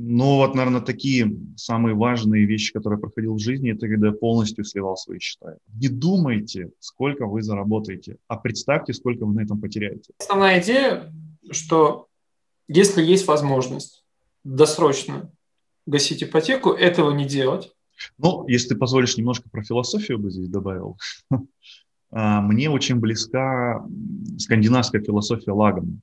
Ну, вот, наверное, такие самые важные вещи, которые я проходил в жизни, это когда я полностью сливал свои счета. Не думайте, сколько вы заработаете, а представьте, сколько вы на этом потеряете. Основная идея, что если есть возможность досрочно гасить ипотеку, этого не делать. Ну, если ты позволишь, немножко про философию бы здесь добавил. А, мне очень близка скандинавская философия Лагом.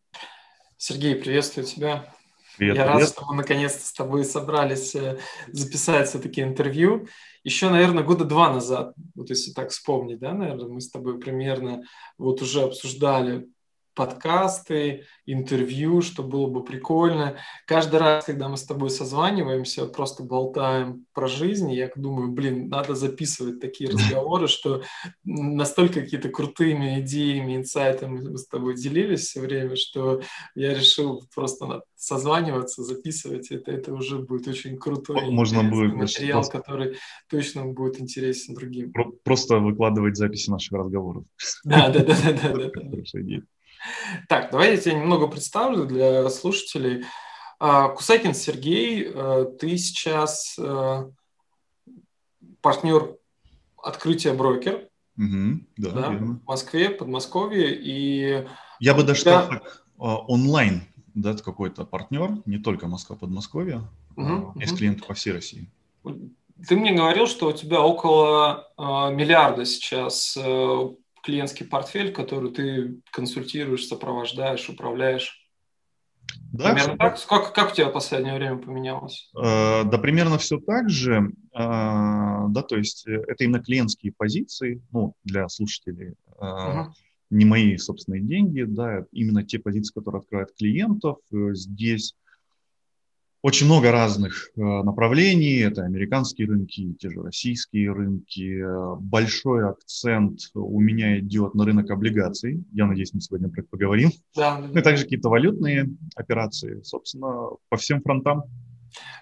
Сергей, приветствую тебя. Привет, Я привет. рад, что мы наконец-то с тобой собрались э, записать все-таки интервью. Еще, наверное, года два назад, вот если так вспомнить, да, наверное, мы с тобой примерно вот уже обсуждали подкасты, интервью, что было бы прикольно. Каждый раз, когда мы с тобой созваниваемся, просто болтаем про жизнь, я думаю, блин, надо записывать такие разговоры, что настолько какие-то крутыми идеями, инсайтами мы с тобой делились все время, что я решил просто созваниваться, записывать это. Это уже будет очень крутой Можно будет материал, просто... который точно будет интересен другим. Просто выкладывать записи наших разговоров. Да, да, да, да, да. Хорошая идея. Так, давай я тебя немного представлю для слушателей. А, Кусакин Сергей, э, ты сейчас э, партнер открытия брокер угу, да, да, в Москве, Подмосковье. И я бы даже сказал так, а, онлайн да, какой-то партнер, не только Москва, Подмосковье, угу, есть угу. клиенты по всей России. Ты мне говорил, что у тебя около э, миллиарда сейчас э, клиентский портфель, который ты консультируешь, сопровождаешь, управляешь. Да, примерно так? Как, как у тебя в последнее время поменялось? Э, да, примерно все так же. Э, да, то есть э, это именно клиентские позиции, ну, для слушателей. Э, uh Не мои собственные деньги, да, именно те позиции, которые открывают клиентов. Здесь очень много разных э, направлений. Это американские рынки, те же российские рынки. Большой акцент у меня идет на рынок облигаций. Я надеюсь, мы сегодня про это поговорим. Да, да, Ну и также какие-то валютные операции, собственно, по всем фронтам.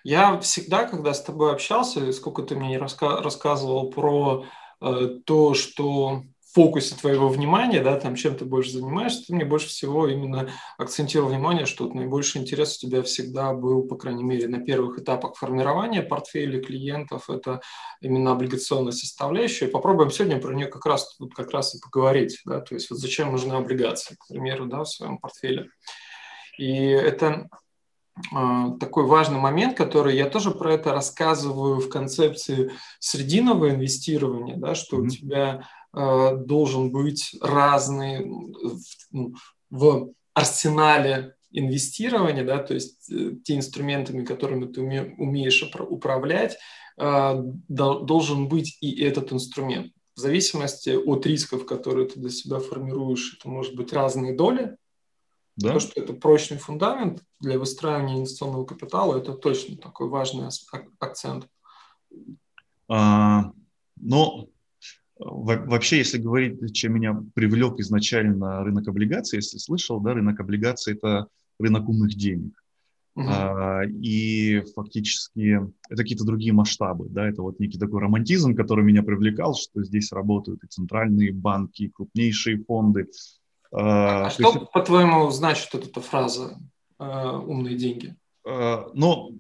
Я всегда, когда с тобой общался, сколько ты мне раска- рассказывал про э, то, что фокусе твоего внимания, да, там, чем ты больше занимаешься, ты мне больше всего именно акцентировал внимание, что наибольший интерес у тебя всегда был, по крайней мере, на первых этапах формирования портфеля клиентов, это именно облигационная составляющая. Попробуем сегодня про нее как раз, тут как раз и поговорить, да, то есть вот зачем нужны облигации, к примеру, да, в своем портфеле. И это а, такой важный момент, который я тоже про это рассказываю в концепции срединного инвестирования, да, что mm-hmm. у тебя должен быть разный ну, в арсенале инвестирования, да, то есть э, те инструментами, которыми ты умеешь управлять, э, должен быть и этот инструмент. В зависимости от рисков, которые ты для себя формируешь, это может быть разные доли. Да. То, что это прочный фундамент для выстраивания инвестиционного капитала, это точно такой важный акцент. А, ну, Вообще, если говорить, чем меня привлек изначально рынок облигаций, если слышал, да, рынок облигаций – это рынок умных денег. Uh-huh. А, и фактически это какие-то другие масштабы, да, это вот некий такой романтизм, который меня привлекал, что здесь работают и центральные банки, и крупнейшие фонды. А, а что, есть... по-твоему, значит эта фраза «умные деньги»? Ну,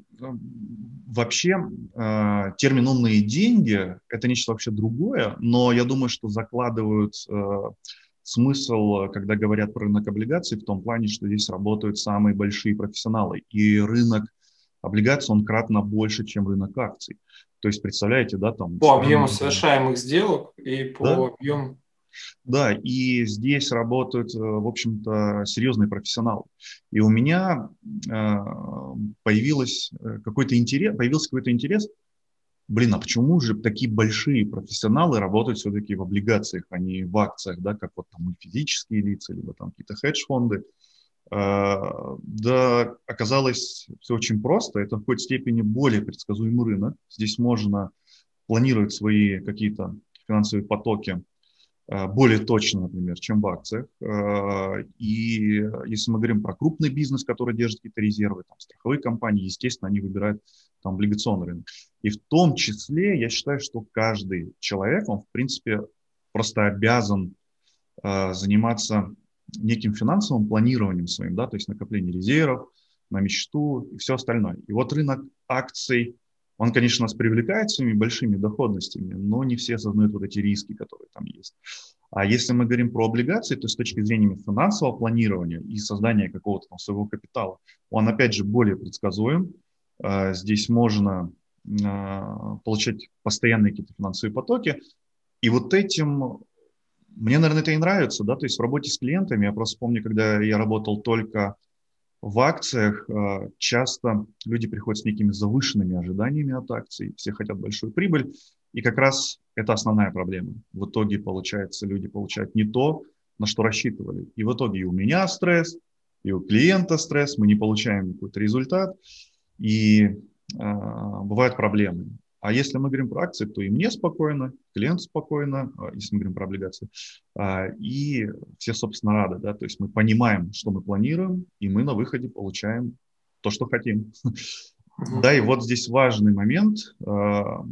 вообще э, термин «умные деньги» – это нечто вообще другое, но я думаю, что закладывают э, смысл, когда говорят про рынок облигаций, в том плане, что здесь работают самые большие профессионалы, и рынок облигаций, он кратно больше, чем рынок акций. То есть, представляете, да, там... По объему совершаемых сделок и по да? объему да, и здесь работают, э, в общем-то, серьезные профессионалы. И у меня э, появилось э, какой-то интерес, появился какой-то интерес, блин, а почему же такие большие профессионалы работают все-таки в облигациях, а не в акциях, да, как вот там физические лица, либо там какие-то хедж-фонды. Да, оказалось все очень просто. Это в какой-то степени более предсказуемый рынок. Здесь можно планировать свои какие-то финансовые потоки Э, более точно, например, чем в акциях. Э, и если мы говорим про крупный бизнес, который держит какие-то резервы, там, страховые компании, естественно, они выбирают там, облигационный рынок. И в том числе я считаю, что каждый человек, он, в принципе, просто обязан э, заниматься неким финансовым планированием своим, да, то есть накопление резервов, на мечту и все остальное. И вот рынок акций, он, конечно, нас привлекает своими большими доходностями, но не все осознают вот эти риски, которые там есть. А если мы говорим про облигации, то с точки зрения финансового планирования и создания какого-то там своего капитала, он опять же более предсказуем. А, здесь можно а, получать постоянные какие-то финансовые потоки. И вот этим мне, наверное, это и нравится, да, то есть в работе с клиентами, я просто помню, когда я работал только в акциях, а, часто люди приходят с некими завышенными ожиданиями от акций, все хотят большую прибыль, и как раз это основная проблема. В итоге, получается, люди получают не то, на что рассчитывали. И в итоге и у меня стресс, и у клиента стресс, мы не получаем какой-то результат, и э, бывают проблемы. А если мы говорим про акции, то и мне спокойно, клиент спокойно, а, если мы говорим про облигации, а, и все, собственно, рады. Да? То есть мы понимаем, что мы планируем, и мы на выходе получаем то, что хотим. Да, и вот здесь важный момент, а,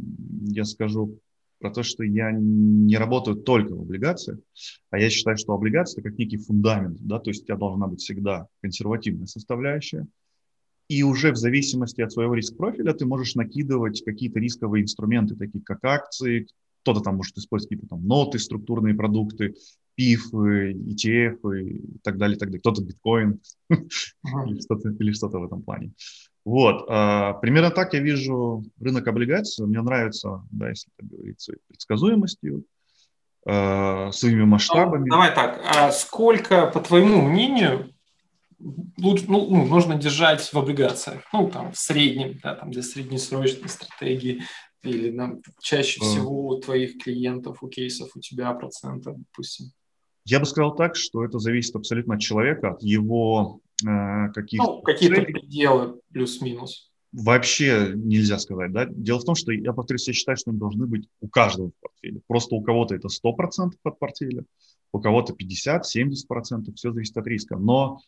я скажу про то, что я не работаю только в облигациях, а я считаю, что облигации это как некий фундамент, да, то есть у тебя должна быть всегда консервативная составляющая, и уже в зависимости от своего риск-профиля ты можешь накидывать какие-то рисковые инструменты, такие как акции, кто-то там может использовать какие-то там ноты, структурные продукты, ПИФ, ETF и так далее, и так далее. Кто-то биткоин или что-то, или что-то в этом плане. Вот, а, примерно так я вижу рынок облигаций. Мне нравится, да, если так говорится, предсказуемостью, а, своими ну, масштабами. Давай так, а сколько, по твоему мнению, лучше, ну, ну, нужно держать в облигациях, ну, там, в среднем, да, там, для среднесрочной стратегии, или там, чаще mm. всего у твоих клиентов, у кейсов у тебя процента, допустим? Я бы сказал так, что это зависит абсолютно от человека, от его э, каких-то... Ну, какие-то пределы плюс-минус. Вообще нельзя сказать, да. Дело в том, что, я повторюсь, я считаю, что они должны быть у каждого в портфеле. Просто у кого-то это 100% от портфеля, у кого-то 50-70%, все зависит от риска. Но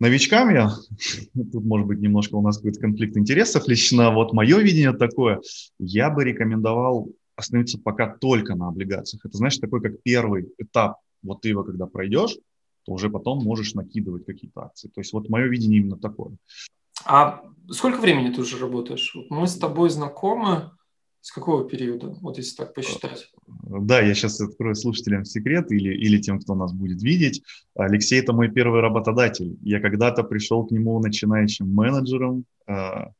новичкам я, тут может быть немножко у нас какой-то конфликт интересов лично, вот мое видение такое, я бы рекомендовал остановиться пока только на облигациях. Это, знаешь, такой как первый этап. Вот ты его когда пройдешь, то уже потом можешь накидывать какие-то акции. То есть вот мое видение именно такое. А сколько времени ты уже работаешь? Мы с тобой знакомы с какого периода, вот если так посчитать? Да, я сейчас открою слушателям секрет или, или тем, кто нас будет видеть. Алексей – это мой первый работодатель. Я когда-то пришел к нему начинающим менеджером. А,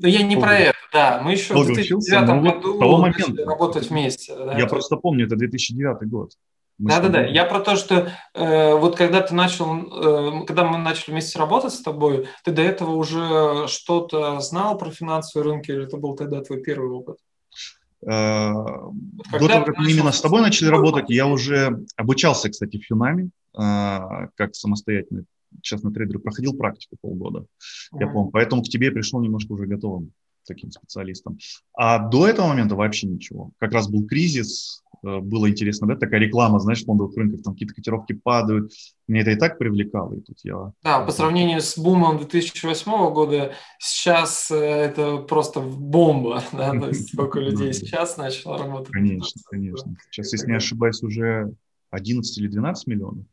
да я не про это, да. Мы еще в 2009 ну году того момента, работать вместе. Да, я просто помню, это 2009 год. Да-да-да, я про то, что э, вот когда ты начал, э, когда мы начали вместе работать с тобой, ты до этого уже что-то знал про финансовые рынки, или это был тогда твой первый опыт? Э, до того, как мы именно с тобой начали работать, я уже обучался, кстати, в Юнами, э, как самостоятельный частный трейдер, проходил практику полгода, я помню. Поэтому к тебе пришел немножко уже готовым таким специалистом. А до этого момента вообще ничего. Как раз был кризис, было интересно, да, такая реклама, знаешь, фондовых рынков, там какие-то котировки падают. Мне это и так привлекало, и тут я... Да, по сравнению с бумом 2008 года, сейчас э, это просто бомба, да, то есть сколько людей сейчас начало работать. Конечно, конечно. Сейчас, если не ошибаюсь, уже 11 или 12 миллионов.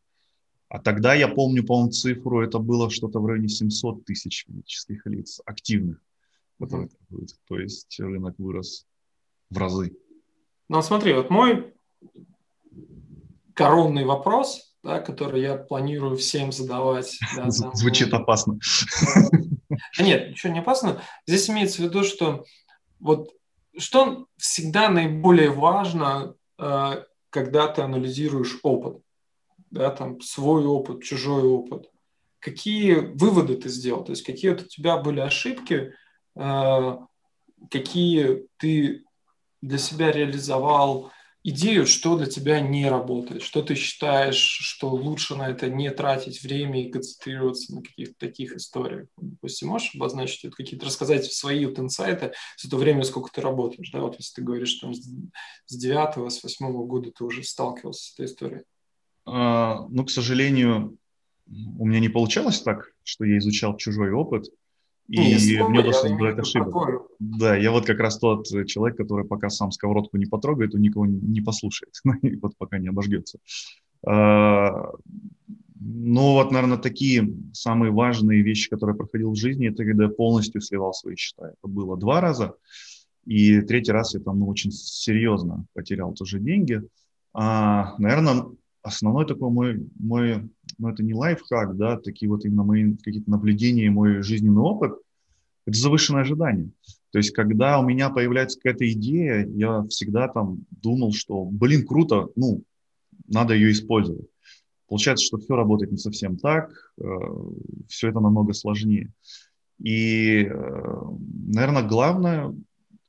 А тогда я помню, по-моему, цифру, это было что-то в районе 700 тысяч физических лиц активных, mm-hmm. То есть рынок вырос в разы. Но смотри, вот мой коронный вопрос, да, который я планирую всем задавать. Да, там, Звучит опасно. А нет, ничего не опасно. Здесь имеется в виду, что вот что всегда наиболее важно, э, когда ты анализируешь опыт, да, там свой опыт, чужой опыт. Какие выводы ты сделал? То есть какие вот у тебя были ошибки, э, какие ты для себя реализовал идею, что для тебя не работает, что ты считаешь, что лучше на это не тратить время и концентрироваться на каких-то таких историях. Допустим, можешь обозначить вот какие-то, рассказать свои вот инсайты за то время, сколько ты работаешь, да, вот если ты говоришь, что с девятого, с восьмого года ты уже сталкивался с этой историей. А, ну, к сожалению, у меня не получалось так, что я изучал чужой опыт, и ну, мне удалось избежать ошибок. Да, я вот как раз тот человек, который пока сам сковородку не потрогает, он никого не послушает, и вот пока не обожгется. А, Ну, вот, наверное, такие самые важные вещи, которые я проходил в жизни, это когда я полностью сливал свои счета. Это было два раза. И третий раз я там ну, очень серьезно потерял тоже деньги. А, наверное, основной такой мой, мой, ну это не лайфхак, да, такие вот именно мои какие-то наблюдения, мой жизненный опыт, это завышенное ожидание. То есть, когда у меня появляется какая-то идея, я всегда там думал, что, блин, круто, ну, надо ее использовать. Получается, что все работает не совсем так, э, все это намного сложнее. И, э, наверное, главное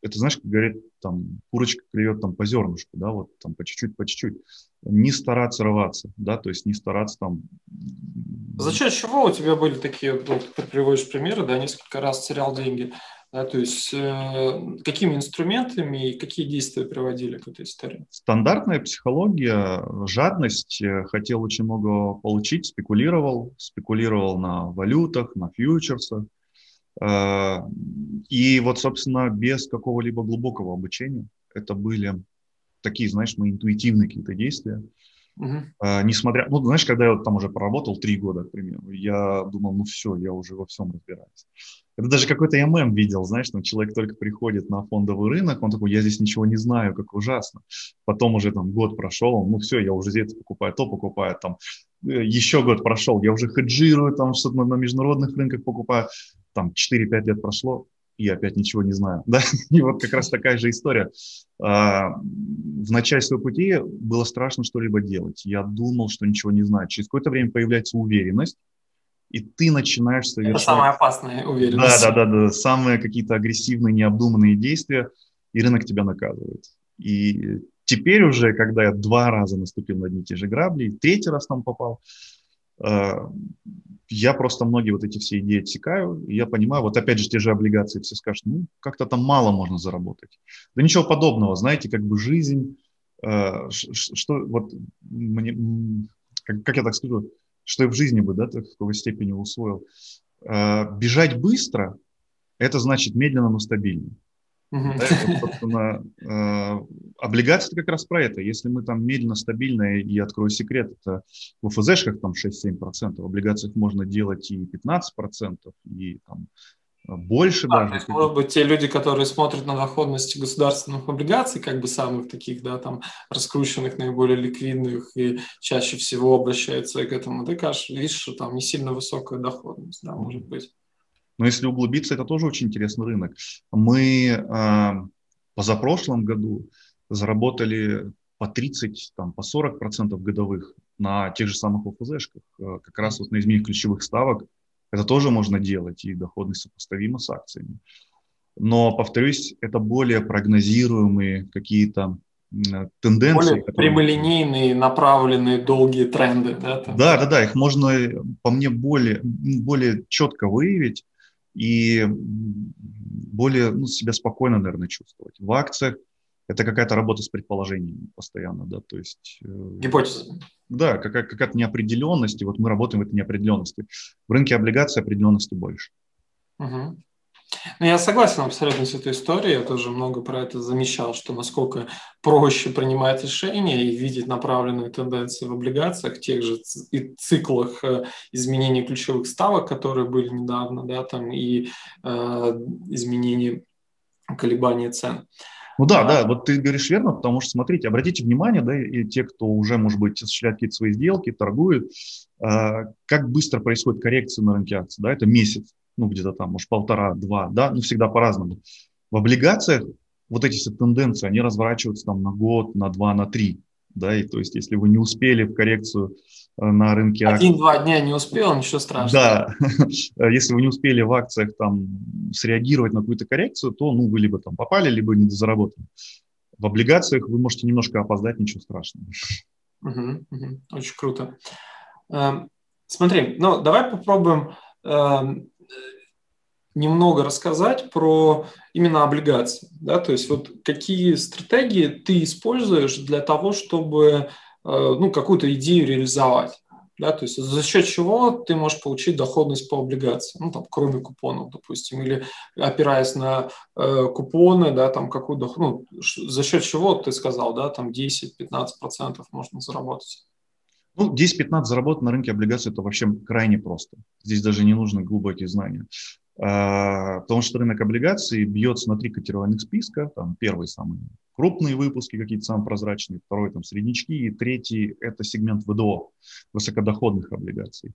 это, знаешь, как говорит, там, курочка клюет там по зернышку, да, вот там по чуть-чуть, по чуть-чуть. Не стараться рваться, да, то есть не стараться там... За счет чего у тебя были такие, вот ты приводишь примеры, да, несколько раз терял деньги, да, то есть э, какими инструментами и какие действия приводили к этой истории? Стандартная психология, жадность, э, хотел очень много получить, спекулировал, спекулировал на валютах, на фьючерсах, Э, и вот, собственно, без какого-либо глубокого обучения это были такие, знаешь, мои интуитивные какие-то действия. Uh-huh. Несмотря, ну, знаешь, когда я вот там уже поработал три года, к примеру, я думал, ну все, я уже во всем разбираюсь. Это даже какой-то ММ видел, знаешь, там человек только приходит на фондовый рынок, он такой, я здесь ничего не знаю, как ужасно. Потом уже там год прошел, ну все, я уже здесь покупаю, то покупаю, там э, еще год прошел, я уже хеджирую, там что-то на, на международных рынках покупаю там 4-5 лет прошло, я опять ничего не знаю. Да? И вот как раз такая же история. А, в начале своего пути было страшно что-либо делать. Я думал, что ничего не знаю. Через какое-то время появляется уверенность, и ты начинаешь совершать... Это самая опасная уверенность. Да, да, да, да. Самые какие-то агрессивные, необдуманные действия, и рынок тебя наказывает. И теперь уже, когда я два раза наступил на одни и те же грабли, третий раз там попал, а, я просто многие вот эти все идеи отсекаю, и я понимаю, вот опять же те же облигации, все скажут, ну, как-то там мало можно заработать. Да ничего подобного, знаете, как бы жизнь, э, что вот мне, как, как я так скажу, что я в жизни бы, да, в какой степени усвоил. Э, бежать быстро, это значит медленно, но стабильно. Uh-huh. Да, это, собственно, э, облигации как раз про это. Если мы там медленно, стабильно, и открою секрет, это в ОФЗшках там 6-7%, в облигациях можно делать и 15%, и там больше а, даже. То есть, может быть, те люди, которые смотрят на доходность государственных облигаций, как бы самых таких, да, там, раскрученных, наиболее ликвидных, и чаще всего обращаются к этому, ты кажешь, видишь, что там не сильно высокая доходность, да, может быть. Но если углубиться, это тоже очень интересный рынок. Мы э, позапрошлом году заработали по 30, там, по 40 процентов годовых на тех же самых ОФЗшках, э, как раз вот на изменении ключевых ставок. Это тоже можно делать, и доходность сопоставима с акциями. Но, повторюсь, это более прогнозируемые какие-то тенденции. Более которые... прямолинейные, направленные, долгие тренды. Да, там? да, да, да, их можно, по мне, более, более четко выявить и более ну, себя спокойно, наверное, чувствовать. В акциях это какая-то работа с предположениями постоянно, да, то есть... Э, Гипотеза. Да, какая- какая-то неопределенность, и вот мы работаем в этой неопределенности. В рынке облигаций определенности больше. Угу. Ну, я согласен абсолютно с этой историей. Я тоже много про это замечал, что насколько проще принимать решения и видеть направленные тенденции в облигациях, тех же и циклах э, изменений ключевых ставок, которые были недавно, да, там и э, изменений колебаний цен. Ну да, да, вот ты говоришь верно, потому что, смотрите, обратите внимание, да, и те, кто уже, может быть, осуществляет какие-то свои сделки, торгует, э, как быстро происходит коррекция на рынке акций, да, это месяц ну, где-то там, может, полтора-два, да, ну, всегда по-разному. В облигациях вот эти все тенденции, они разворачиваются там на год, на два, на три, да, и то есть если вы не успели в коррекцию э, на рынке акций... Один-два дня не успел, ничего страшного. Да, если вы не успели в акциях там среагировать на какую-то коррекцию, то, ну, вы либо там попали, либо не заработали. В облигациях вы можете немножко опоздать, ничего страшного. Угу, угу, очень круто. Эм, смотри, ну, давай попробуем эм, немного рассказать про именно облигации. Да? То есть вот какие стратегии ты используешь для того, чтобы э, ну, какую-то идею реализовать. Да, то есть за счет чего ты можешь получить доходность по облигациям, ну, там, кроме купонов, допустим, или опираясь на э, купоны, да, там, какую доход, ну, за счет чего ты сказал, да, там 10-15% можно заработать. Ну, 10-15 заработать на рынке облигаций – это вообще крайне просто. Здесь даже не нужны глубокие знания. А, потому что рынок облигаций бьется на три котировальных списка. Там первый самый крупные выпуски, какие-то самые прозрачные, второй там среднячки, и третий – это сегмент ВДО, высокодоходных облигаций.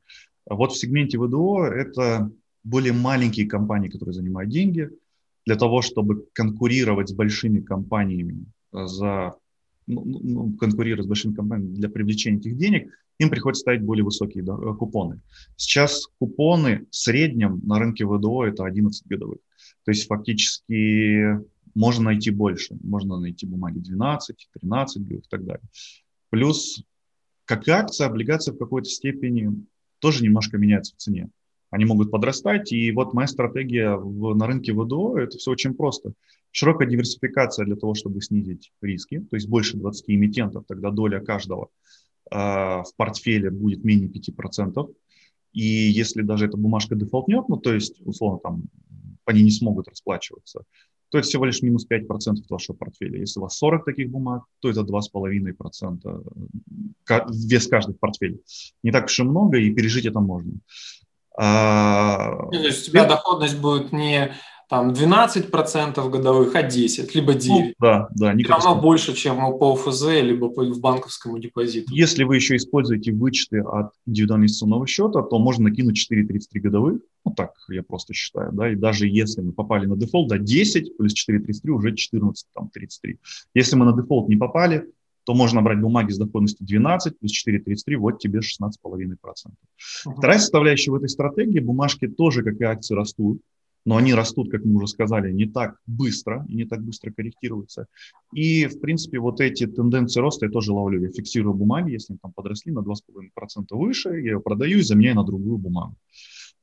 А вот в сегменте ВДО это более маленькие компании, которые занимают деньги, для того, чтобы конкурировать с большими компаниями за ну, ну, ну конкурировать с большими компаниями для привлечения этих денег, им приходится ставить более высокие да, купоны. Сейчас купоны в среднем на рынке ВДО это 11 годовых. То есть фактически можно найти больше. Можно найти бумаги 12, 13 годовых и так далее. Плюс как акция, облигация в какой-то степени тоже немножко меняется в цене. Они могут подрастать, и вот моя стратегия в, на рынке ВДО – это все очень просто. Широкая диверсификация для того, чтобы снизить риски, то есть больше 20 эмитентов, тогда доля каждого э, в портфеле будет менее 5%. И если даже эта бумажка дефолтнет, ну, то есть, условно, там, они не смогут расплачиваться, то это всего лишь минус 5% от вашего портфеля. Если у вас 40 таких бумаг, то это 2,5% вес каждых портфелей. Не так уж и много, и пережить это можно. А, то есть у тебя доходность будет не там 12% годовых, а 10, либо 9. Ну, да, да. Все равно больше, чем по ОФЗ, либо в банковском депозите. Если вы еще используете вычеты от индивидуального инвестиционного счета, то можно накинуть 4,33 годовых. Ну, так я просто считаю, да. И даже если мы попали на дефолт, да, 10 плюс 4,33 уже 14, там, 33. Если мы на дефолт не попали, то можно брать бумаги с доходностью 12 плюс 4,33, вот тебе 16,5%. Uh-huh. Вторая составляющая в этой стратегии, бумажки тоже, как и акции, растут, но они растут, как мы уже сказали, не так быстро и не так быстро корректируются. И, в принципе, вот эти тенденции роста я тоже ловлю. Я фиксирую бумаги, если они там подросли на 2,5% выше, я ее продаю и заменяю на другую бумагу.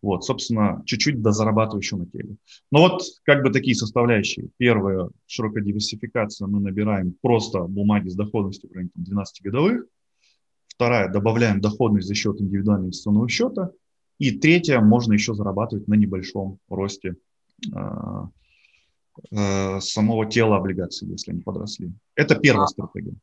Вот, собственно, чуть-чуть дозарабатываю еще на теле. Но вот как бы такие составляющие. Первая широкая диверсификация, мы набираем просто бумаги с доходностью в районе 12 годовых. Вторая, добавляем доходность за счет индивидуального инвестиционного счета. И третья, можно еще зарабатывать на небольшом росте э, э, самого тела облигаций, если они подросли. Это первая стратегия.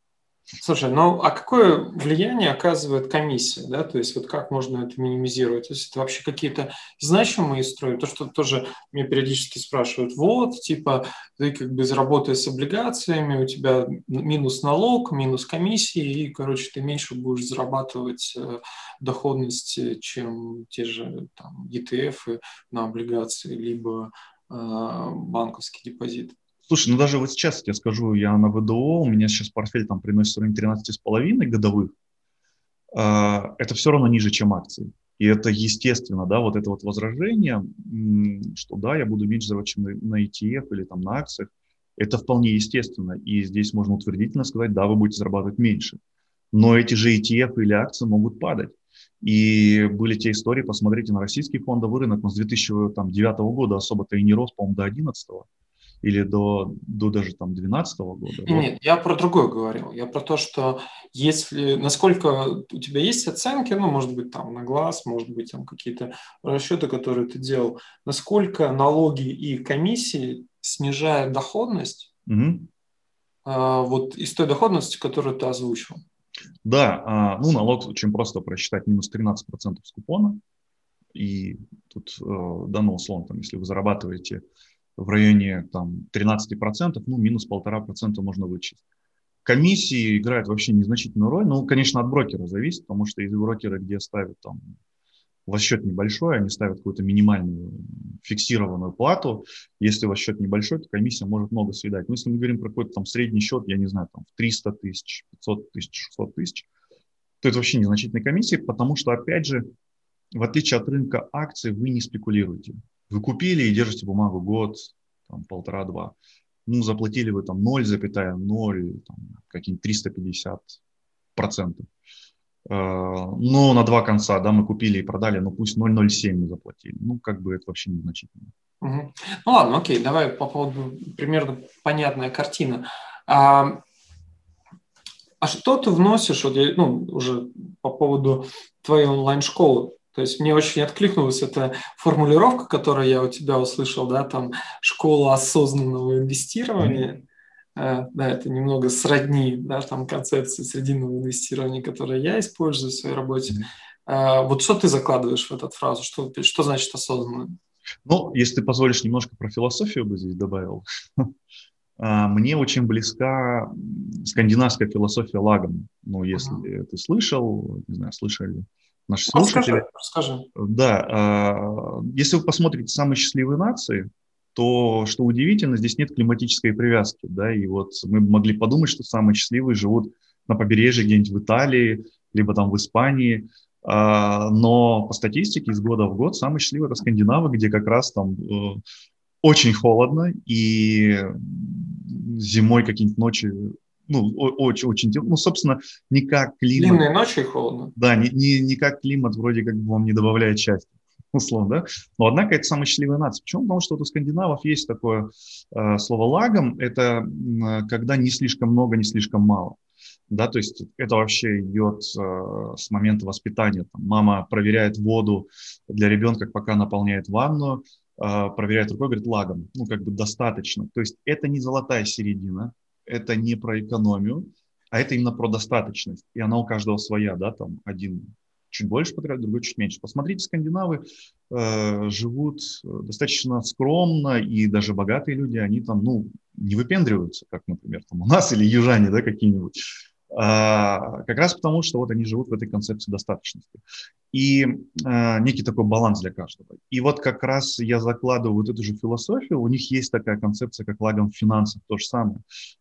Слушай, ну а какое влияние оказывает комиссия, да, то есть вот как можно это минимизировать, то есть это вообще какие-то значимые истории, то, что тоже мне периодически спрашивают, вот, типа, ты как бы заработаешь с облигациями, у тебя минус налог, минус комиссии, и, короче, ты меньше будешь зарабатывать э, доходность, чем те же там ETF на облигации, либо э, банковский депозит. Слушай, ну даже вот сейчас, я скажу, я на ВДО, у меня сейчас портфель там приносит районе 13,5 годовых, а, это все равно ниже, чем акции. И это естественно, да, вот это вот возражение, что да, я буду меньше зарабатывать, чем на ETF или там на акциях, это вполне естественно. И здесь можно утвердительно сказать, да, вы будете зарабатывать меньше. Но эти же ETF или акции могут падать. И были те истории, посмотрите на российский фондовый рынок, но с 2009 года особо-то и не рос, по-моему, до 2011 или до, до даже там 2012 года? Нет, вот. я про другое говорил. Я про то, что если, насколько у тебя есть оценки, ну, может быть, там на глаз, может быть, там какие-то расчеты, которые ты делал, насколько налоги и комиссии снижают доходность угу. а, вот из той доходности, которую ты озвучил? Да, а, ну, налог очень просто просчитать минус 13% с купона. И тут, э, да, ну, условно, там, если вы зарабатываете в районе там, 13%, ну, минус полтора процента можно вычесть. Комиссии играют вообще незначительную роль. Ну, конечно, от брокера зависит, потому что из брокера, где ставят там счет небольшой, они ставят какую-то минимальную фиксированную плату. Если у вас счет небольшой, то комиссия может много съедать. Но если мы говорим про какой-то там средний счет, я не знаю, там 300 тысяч, 500 тысяч, 600 тысяч, то это вообще незначительная комиссия, потому что, опять же, в отличие от рынка акций, вы не спекулируете. Вы купили и держите бумагу год, там, полтора-два. Ну, заплатили вы там 0,0, там, какие-нибудь 350 процентов. Э, но на два конца, да, мы купили и продали, но пусть 0,07 мы заплатили. Ну, как бы это вообще незначительно. Угу. Ну ладно, окей, давай по поводу примерно понятная картина. А, а что ты вносишь, вот я, ну, уже по поводу твоей онлайн-школы? То есть мне очень откликнулась эта формулировка, которую я у тебя услышал, да, там школа осознанного инвестирования. э, да, это немного сродни, да, там концепции срединного инвестирования, которые я использую в своей работе. Mm-hmm. Вот что ты закладываешь в эту фразу? Что, что значит осознанно? Ну, если ты позволишь, немножко про философию бы здесь добавил. А, мне очень близка скандинавская философия лагом. Ну, если ты слышал, не знаю, слышали наши слушатели. Расскажи, расскажи. Да, а, если вы посмотрите самые счастливые нации, то, что удивительно, здесь нет климатической привязки, да, и вот мы могли подумать, что самые счастливые живут на побережье где-нибудь в Италии, либо там в Испании, а, но по статистике из года в год самые счастливые это скандинавы, где как раз там э, очень холодно, и зимой какие-нибудь ночи, ну, очень, очень ну, собственно, не как климат. Длинные ночи и холодно. Да, не, не, не как климат вроде как бы вам не добавляет счастья, условно, да. Но, однако, это самая счастливая нация. Почему? Потому что вот у скандинавов есть такое э, слово лагом, это э, когда не слишком много, не слишком мало. Да, то есть это вообще идет э, с момента воспитания. Там, мама проверяет воду для ребенка, пока наполняет ванну, а, проверяет рукой, говорит, лагом, ну, как бы достаточно. То есть это не золотая середина, это не про экономию, а это именно про достаточность. И она у каждого своя, да, там один чуть больше потребляет, другой чуть меньше. Посмотрите, скандинавы э, живут достаточно скромно, и даже богатые люди, они там, ну, не выпендриваются, как, например, там у нас или южане, да, какие-нибудь. А, как раз потому, что вот они живут в этой концепции достаточности. И а, некий такой баланс для каждого. И вот как раз я закладываю вот эту же философию. У них есть такая концепция, как лагом в финансах, то же самое.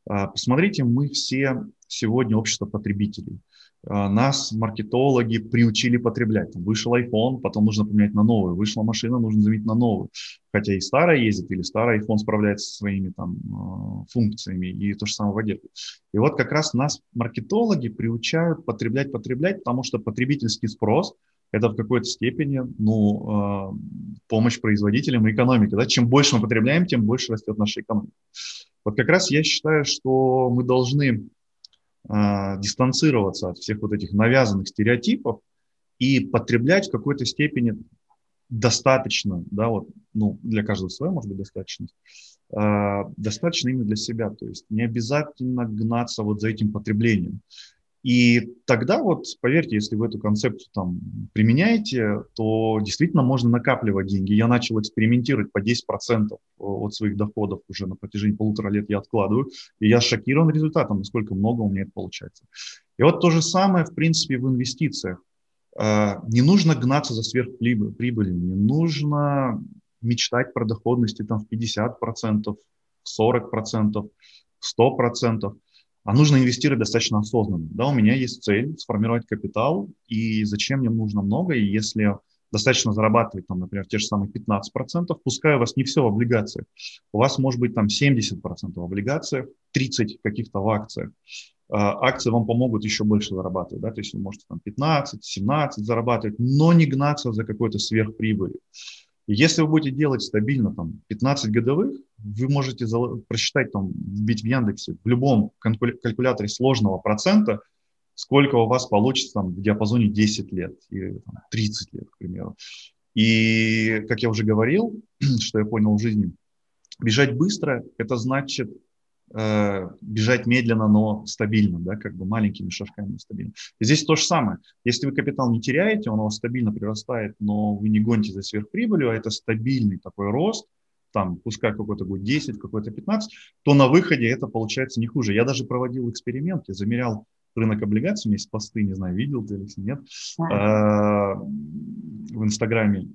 А, посмотрите, мы все сегодня общество потребителей. А, нас маркетологи приучили потреблять. вышел iPhone, потом нужно поменять на новый. Вышла машина, нужно заменить на новую. Хотя и старая ездит, или старый iPhone справляется со своими там а, функциями, и то же самое в одежде. И вот как раз нас маркетологи приучают потреблять, потреблять, потому что потребительский спрос – это в какой-то степени ну, а, помощь производителям и экономике. Да? Чем больше мы потребляем, тем больше растет наша экономика. Вот как раз я считаю, что мы должны э, дистанцироваться от всех вот этих навязанных стереотипов и потреблять в какой-то степени достаточно, да, вот, ну, для каждого своя, может быть, достаточность, э, достаточно именно для себя, то есть не обязательно гнаться вот за этим потреблением. И тогда вот, поверьте, если вы эту концепцию там применяете, то действительно можно накапливать деньги. Я начал экспериментировать по 10% от своих доходов уже на протяжении полутора лет я откладываю, и я шокирован результатом, насколько много у меня это получается. И вот то же самое, в принципе, в инвестициях. А, не нужно гнаться за сверхприбылью, не нужно мечтать про доходности там в 50%, в 40%, в 100% а нужно инвестировать достаточно осознанно. Да, у меня есть цель сформировать капитал, и зачем мне нужно много, и если достаточно зарабатывать, там, например, те же самые 15%, пускай у вас не все в облигациях, у вас может быть там 70% в облигациях, 30% каких-то в акциях. А, акции вам помогут еще больше зарабатывать, да, то есть вы можете там 15, 17 зарабатывать, но не гнаться за какой-то сверхприбылью. Если вы будете делать стабильно там 15 годовых, вы можете просчитать там, вбить в Яндексе, в любом калькуляторе сложного процента, сколько у вас получится там, в диапазоне 10 лет или там, 30 лет, к примеру. И, как я уже говорил, что я понял в жизни, бежать быстро – это значит э, бежать медленно, но стабильно, да, как бы маленькими шажками, но стабильно. И здесь то же самое. Если вы капитал не теряете, он у вас стабильно прирастает, но вы не гоните за сверхприбылью, а это стабильный такой рост, там, пускай какой-то будет 10, какой-то 15, то на выходе это получается не хуже. Я даже проводил эксперимент, я замерял рынок облигаций, у меня есть посты, не знаю, видел ты или нет, а, в Инстаграме.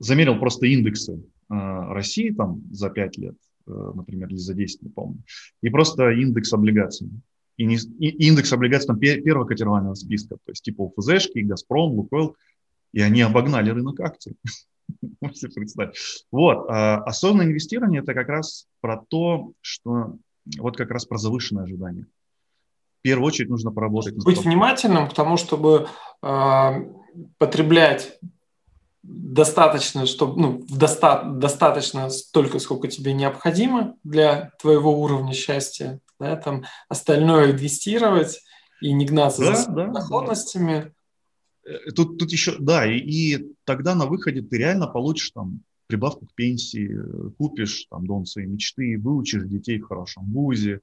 Замерил просто индексы а, России там за 5 лет, Э, например, или за 10, не помню. И просто индекс облигаций. И, не, и индекс облигаций там первого котировального списка, то есть типа УФЗшки, Газпром, Лукойл, и они обогнали рынок акций. Можете представить. Вот. А осознанное инвестирование – это как раз про то, что вот как раз про завышенное ожидание. В первую очередь нужно поработать. Быть внимательным к тому, чтобы э, потреблять достаточно, чтобы, ну, доста достаточно столько, сколько тебе необходимо для твоего уровня счастья, да, там остальное инвестировать и не гнаться да, за да, доходностями. Да. Э, тут, тут еще, да, и, и тогда на выходе ты реально получишь там прибавку к пенсии, купишь там дом своей мечты, выучишь детей в хорошем вузе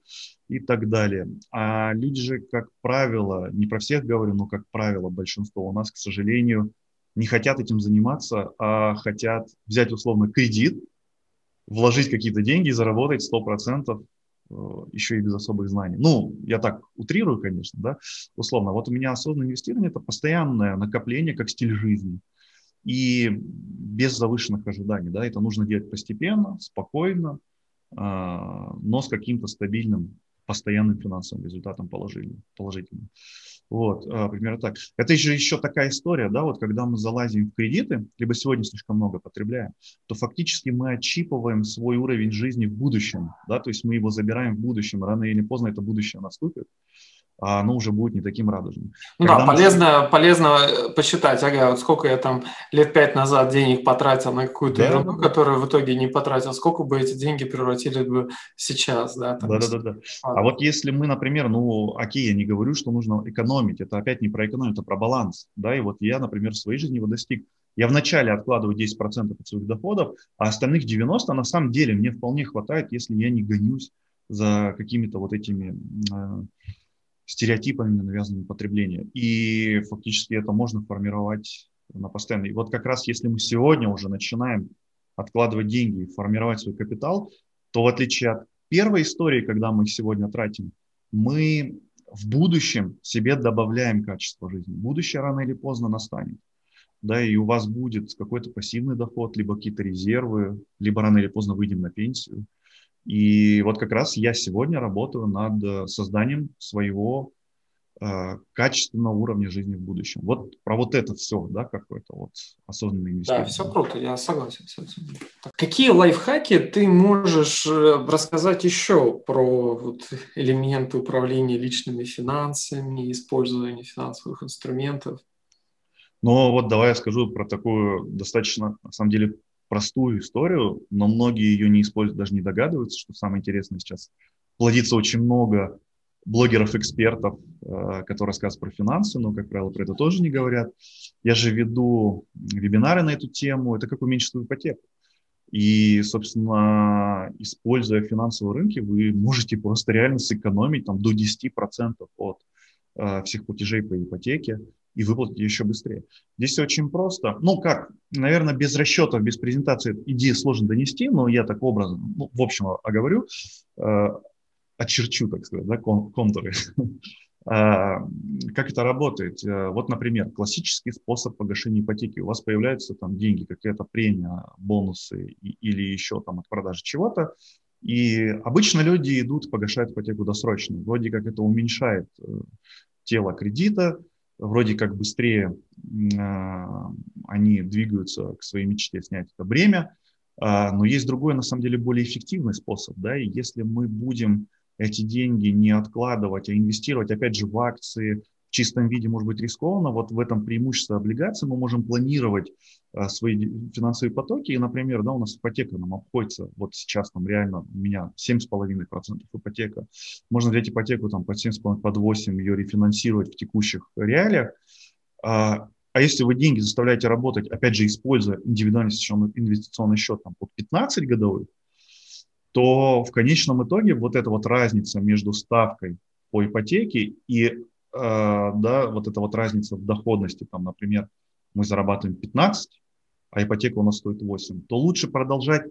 и так далее. А люди же, как правило, не про всех говорю, но как правило, большинство у нас, к сожалению, не хотят этим заниматься, а хотят взять условно кредит, вложить какие-то деньги и заработать 100% э, еще и без особых знаний. Ну, я так утрирую, конечно, да, условно. Вот у меня осознанное инвестирование – это постоянное накопление как стиль жизни. И без завышенных ожиданий, да, это нужно делать постепенно, спокойно, а, но с каким-то стабильным, постоянным финансовым результатом положительным. положительным. Вот, а, примерно так. Это же еще такая история, да, вот когда мы залазим в кредиты, либо сегодня слишком много потребляем, то фактически мы отчипываем свой уровень жизни в будущем, да, то есть мы его забираем в будущем, рано или поздно это будущее наступит, оно уже будет не таким радужным. Ну да, полезно, мы... полезно э, посчитать, ага, вот сколько я там лет пять назад денег потратил на какую-то да, ерунду, да. которую в итоге не потратил, сколько бы эти деньги превратили бы сейчас, да? Да, да, да, да. А вот если мы, например, ну, окей, я не говорю, что нужно экономить, это опять не про экономию, это про баланс, да, и вот я, например, в своей жизни его достиг. Я вначале откладываю 10% от своих доходов, а остальных 90% на самом деле мне вполне хватает, если я не гонюсь за какими-то вот этими э, стереотипами, навязанными потребления. И фактически это можно формировать на постоянно. И вот как раз если мы сегодня уже начинаем откладывать деньги и формировать свой капитал, то в отличие от первой истории, когда мы сегодня тратим, мы в будущем себе добавляем качество жизни. Будущее рано или поздно настанет. Да, и у вас будет какой-то пассивный доход, либо какие-то резервы, либо рано или поздно выйдем на пенсию. И вот как раз я сегодня работаю над э, созданием своего э, качественного уровня жизни в будущем. Вот про вот это все, да, какое-то вот осознанное инвестирование. Да, все круто, я согласен с этим. Какие лайфхаки ты можешь э, рассказать еще про вот элементы управления личными финансами, использования финансовых инструментов? Ну вот давай я скажу про такую достаточно, на самом деле, простую историю, но многие ее не используют, даже не догадываются, что самое интересное сейчас. Плодится очень много блогеров-экспертов, э, которые рассказывают про финансы, но, как правило, про это тоже не говорят. Я же веду вебинары на эту тему. Это как уменьшить свою ипотеку. И, собственно, используя финансовые рынки, вы можете просто реально сэкономить там, до 10% от э, всех платежей по ипотеке и выплатить еще быстрее. Здесь очень просто. Ну, как, наверное, без расчетов, без презентации идею сложно донести, но я так образом, ну, в общем, оговорю, э, очерчу, так сказать, да, кон, контуры. А, как это работает? Э, вот, например, классический способ погашения ипотеки. У вас появляются там деньги, какая-то премия, бонусы или еще там от продажи чего-то, и обычно люди идут, погашают ипотеку досрочно. Вроде как это уменьшает э, тело кредита, вроде как быстрее э, они двигаются к своей мечте снять это бремя, э, но есть другой, на самом деле, более эффективный способ, да, и если мы будем эти деньги не откладывать, а инвестировать, опять же, в акции, чистом виде может быть рискованно. Вот в этом преимущество облигаций мы можем планировать а, свои финансовые потоки. И, например, да, у нас ипотека нам обходится, вот сейчас там реально у меня 7,5% ипотека. Можно взять ипотеку там под 7,5, под 8, ее рефинансировать в текущих реалиях. А, а если вы деньги заставляете работать, опять же, используя индивидуальный инвестиционный счет там, под 15 годовых, то в конечном итоге вот эта вот разница между ставкой по ипотеке и да, вот эта вот разница в доходности, там, например, мы зарабатываем 15, а ипотека у нас стоит 8, то лучше продолжать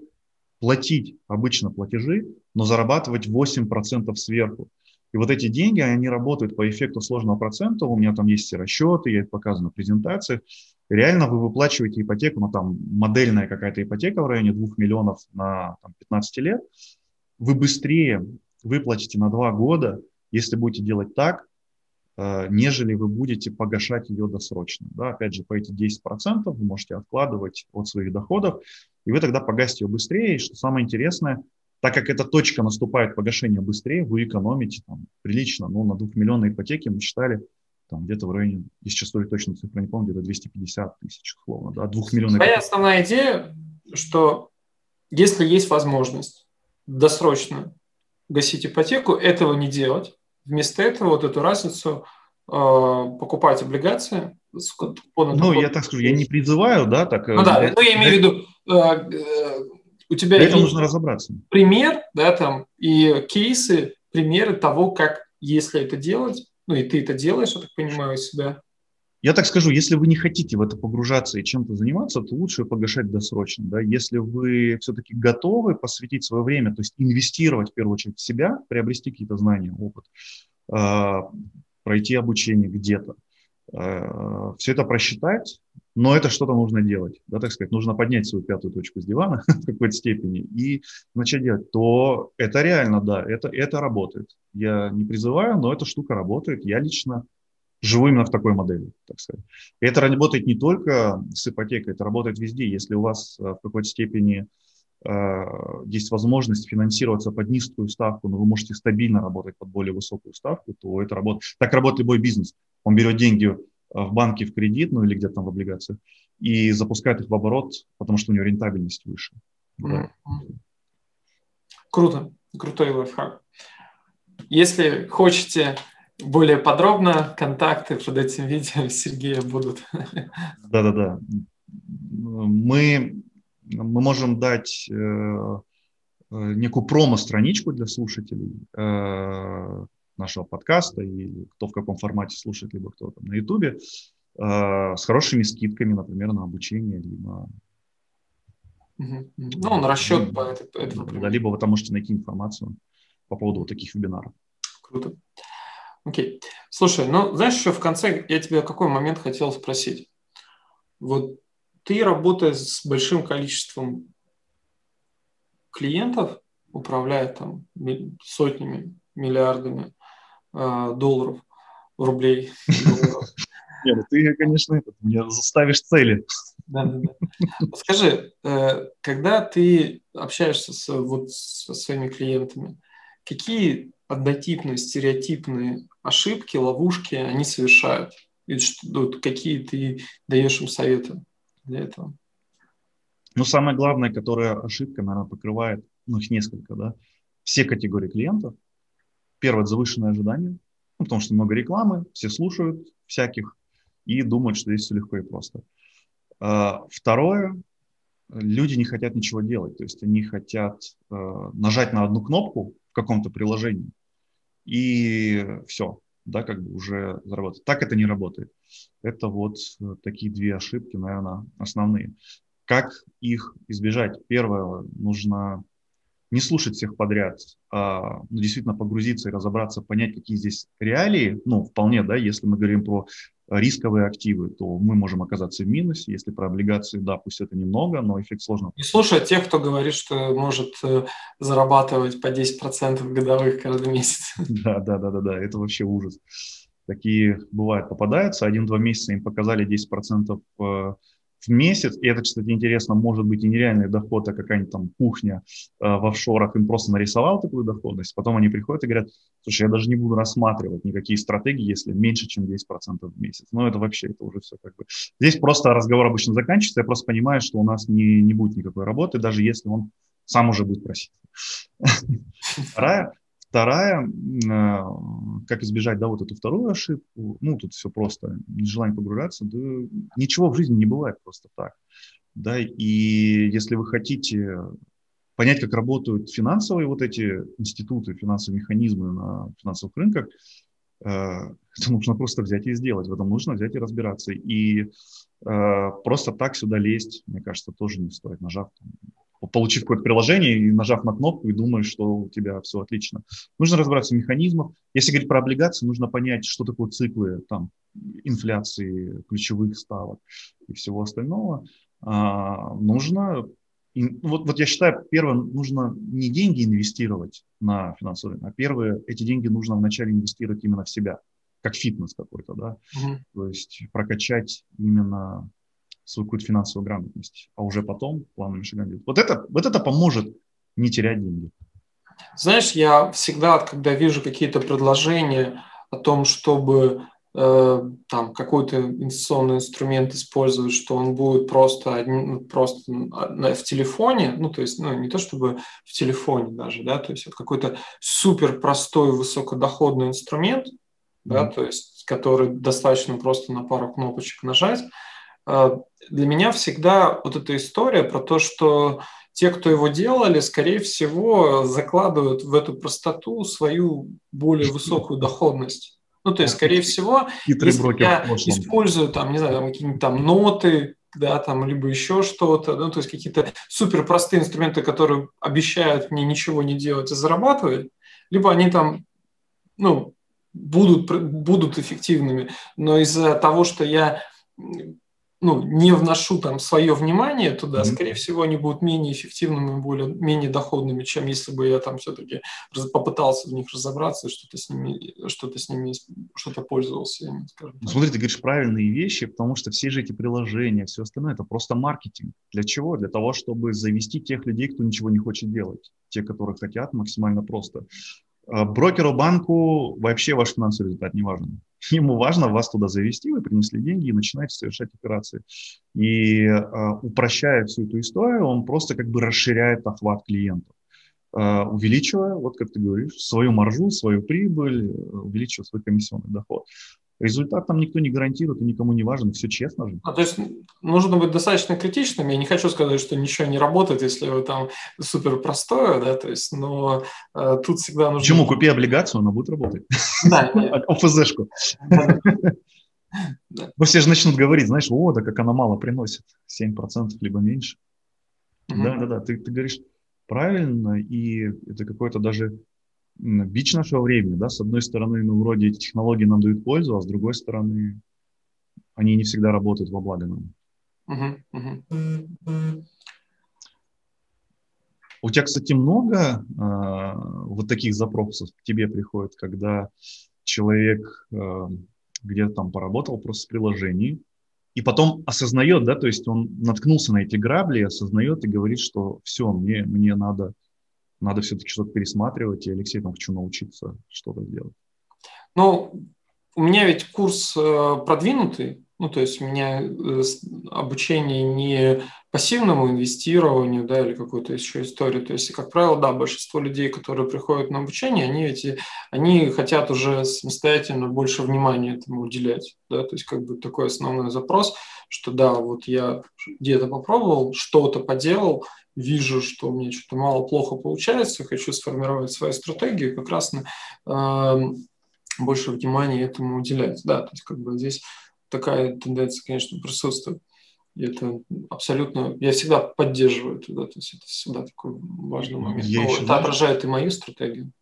платить обычно платежи, но зарабатывать 8% сверху. И вот эти деньги, они работают по эффекту сложного процента. У меня там есть все расчеты, я их показываю на презентациях. Реально вы выплачиваете ипотеку, ну там модельная какая-то ипотека в районе 2 миллионов на там, 15 лет. Вы быстрее выплатите на 2 года, если будете делать так, нежели вы будете погашать ее досрочно. Да, опять же, по эти 10% вы можете откладывать от своих доходов, и вы тогда погасите ее быстрее. И что самое интересное, так как эта точка наступает погашение быстрее, вы экономите там, прилично. Ну, на двухмиллионной ипотеке мы считали там где-то в районе, если сейчас столь точно цифру не помню, где-то 250 тысяч, условно, да, двухмиллионной Моя основная идея, что если есть возможность досрочно гасить ипотеку, этого не делать, Вместо этого вот эту разницу э, покупать облигации. Ну, я так скажу, я не призываю, да, так. Ну да, ну я имею в виду, у тебя этого нужно разобраться. Пример, да, там, и кейсы, примеры того, как, если это делать, ну, и ты это делаешь, я так понимаю, себя. Я так скажу, если вы не хотите в это погружаться и чем-то заниматься, то лучше погашать досрочно. Да? Если вы все-таки готовы посвятить свое время, то есть инвестировать в первую очередь в себя, приобрести какие-то знания, опыт, а, пройти обучение где-то, а, все это просчитать, но это что-то нужно делать, да, так сказать, нужно поднять свою пятую точку с дивана в какой-то степени и начать делать, то это реально, да, это, это работает. Я не призываю, но эта штука работает. Я лично живу именно в такой модели, так сказать. И это работает не только с ипотекой, это работает везде. Если у вас э, в какой-то степени э, есть возможность финансироваться под низкую ставку, но вы можете стабильно работать под более высокую ставку, то это работает. Так работает любой бизнес. Он берет деньги в банке в кредит, ну или где-то там в облигациях, и запускает их в оборот, потому что у него рентабельность выше. Да. Круто, крутой лайфхак. Если хотите более подробно, контакты под этим видео Сергея будут. Да-да-да. Мы, мы можем дать э, э некую промо-страничку для слушателей, э, нашего подкаста, или кто в каком формате слушает, либо кто там на Ютубе, э, с хорошими скидками, например, на обучение, либо... Ну, на расчет по этому. Да, либо вы там можете найти информацию по поводу вот таких вебинаров. Круто. Окей. Слушай, ну, знаешь, еще в конце я тебе какой момент хотел спросить. Вот ты работаешь с большим количеством клиентов, управляя там сотнями, миллиардами э, долларов, рублей. Нет, ну ты, конечно, мне заставишь цели. Да, да, да. Скажи, э, когда ты общаешься с, вот, со своими клиентами, какие однотипные, стереотипные ошибки, ловушки они совершают? И что, вот, какие ты даешь им советы для этого? Ну, самое главное, которая ошибка, наверное, покрывает, ну, их несколько, да, все категории клиентов. Первое – завышенное ожидание, ну, потому что много рекламы, все слушают всяких и думают, что здесь все легко и просто. А, второе – люди не хотят ничего делать, то есть они хотят э, нажать на одну кнопку в каком-то приложении и все, да, как бы уже заработать. Так это не работает. Это вот э, такие две ошибки, наверное, основные. Как их избежать? Первое, нужно не слушать всех подряд, а ну, действительно погрузиться и разобраться, понять, какие здесь реалии, ну, вполне, да, если мы говорим про рисковые активы, то мы можем оказаться в минусе. Если про облигации, да, пусть это немного, но эффект сложно. Не слушай тех, кто говорит, что может э, зарабатывать по 10% годовых каждый месяц. Да, да, да, да, да, это вообще ужас. Такие бывают, попадаются. Один-два месяца им показали 10% в месяц, и это, кстати, интересно, может быть и нереальный доход, а какая-нибудь там кухня э, в офшорах им просто нарисовал такую доходность, потом они приходят и говорят, слушай, я даже не буду рассматривать никакие стратегии, если меньше, чем 10% в месяц. Ну, это вообще, это уже все как бы... Здесь просто разговор обычно заканчивается, я просто понимаю, что у нас не, не будет никакой работы, даже если он сам уже будет просить. Вторая, Вторая, э, как избежать, да, вот эту вторую ошибку, ну, тут все просто, нежелание погружаться, да, ничего в жизни не бывает просто так, да, и если вы хотите понять, как работают финансовые вот эти институты, финансовые механизмы на финансовых рынках, э, это нужно просто взять и сделать, в этом нужно взять и разбираться, и э, просто так сюда лезть, мне кажется, тоже не стоит, нажав там, получив какое-то приложение и нажав на кнопку и думаешь, что у тебя все отлично. Нужно разобраться в механизмах. Если говорить про облигации, нужно понять, что такое циклы там, инфляции, ключевых ставок и всего остального. А, нужно, вот, вот я считаю, первое, нужно не деньги инвестировать на финансовый рынок, а первое, эти деньги нужно вначале инвестировать именно в себя, как фитнес какой-то, да, угу. то есть прокачать именно свою какую-то финансовую грамотность, а уже потом плавными шагами. Вот это, вот это поможет не терять деньги. Знаешь, я всегда, когда вижу какие-то предложения о том, чтобы э, там какой-то инвестиционный инструмент использовать, что он будет просто, ну, просто в телефоне, ну, то есть, ну, не то чтобы в телефоне даже, да, то есть это какой-то супер простой высокодоходный инструмент, mm-hmm. да, то есть, который достаточно просто на пару кнопочек нажать, для меня всегда вот эта история про то, что те, кто его делали, скорее всего, закладывают в эту простоту свою более высокую доходность. Ну, то есть, скорее всего, если я использую там, не знаю, там, какие-нибудь там ноты, да, там, либо еще что-то, ну, то есть какие-то супер простые инструменты, которые обещают мне ничего не делать и зарабатывать, либо они там, ну, будут, будут эффективными, но из-за того, что я ну, не вношу там свое внимание туда, mm-hmm. скорее всего, они будут менее эффективными, более, менее доходными, чем если бы я там все-таки попытался в них разобраться, что-то с ними, что-то с ними, что-то пользовался ими, скажем так. Смотри, ты говоришь правильные вещи, потому что все же эти приложения, все остальное, это просто маркетинг. Для чего? Для того, чтобы завести тех людей, кто ничего не хочет делать. Те, которые хотят максимально просто. А брокеру банку вообще ваш финансовый результат не важен. Ему важно вас туда завести, вы принесли деньги и начинаете совершать операции. И э, упрощая всю эту историю, он просто как бы расширяет охват клиентов, э, увеличивая, вот как ты говоришь, свою маржу, свою прибыль, увеличивая свой комиссионный доход. Результат там никто не гарантирует и никому не важен, все честно же. А, то есть нужно быть достаточно критичным. Я не хочу сказать, что ничего не работает, если вы там супер простое, да, то есть, но э, тут всегда нужно... Почему? Купи облигацию, она будет работать. Да. ОФЗшку. Ну, все же начнут говорить, знаешь, о, да как она мало приносит, 7% либо меньше. Да-да-да, ты, ты говоришь правильно, и это какое-то даже бич нашего времени, да, с одной стороны, ну, вроде эти технологии нам дают пользу, а с другой стороны, они не всегда работают во благо нам. Uh-huh, uh-huh. У тебя, кстати, много э, вот таких запросов к тебе приходит, когда человек э, где-то там поработал просто в приложении, и потом осознает, да, то есть он наткнулся на эти грабли, осознает и говорит, что все, мне, мне надо надо все-таки что-то пересматривать, и Алексей там хочу научиться что-то делать. Ну, у меня ведь курс э, продвинутый, ну, то есть у меня э, обучение не пассивному инвестированию, да, или какую-то еще историю. То есть, как правило, да, большинство людей, которые приходят на обучение, они эти, они хотят уже самостоятельно больше внимания этому уделять, да, то есть как бы такой основной запрос, что да, вот я где-то попробовал, что-то поделал, вижу, что мне что-то мало плохо получается, хочу сформировать свою стратегию, как раз на, э, больше внимания этому уделять. Да, то есть как бы здесь такая тенденция, конечно, присутствует. И это абсолютно, я всегда поддерживаю это, да, то есть это всегда такой важный момент. Я Но еще, это знаешь, отражает и мою стратегию.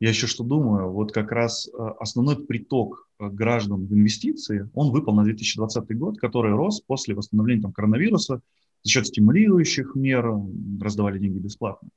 Я еще что думаю, вот как раз э, основной приток э, граждан в инвестиции, он выпал на 2020 год, который рос после восстановления там, коронавируса, за счет стимулирующих мер раздавали деньги бесплатно.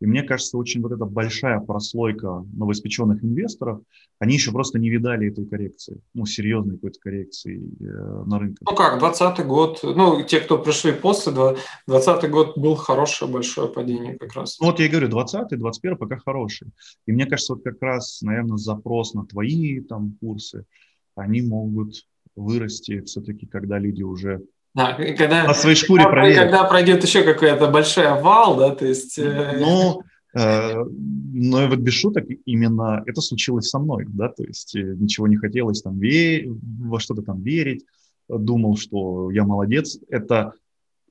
И мне кажется, очень вот эта большая прослойка новоиспеченных инвесторов, они еще просто не видали этой коррекции, ну, серьезной какой-то коррекции э, на рынке. Ну как, 2020 год, ну, те, кто пришли после, 2020 год был хорошее большое падение как раз. Ну, вот я и говорю, 20 21 пока хороший. И мне кажется, вот как раз, наверное, запрос на твои там курсы, они могут вырасти все-таки, когда люди уже да, когда, на своей шкуре когда, проверить. Когда пройдет еще какой-то большой вал, да, то есть... Э, ну, э, но вот без шуток именно это случилось со мной, да, то есть э, ничего не хотелось там верить, во что-то там верить, думал, что я молодец. Это,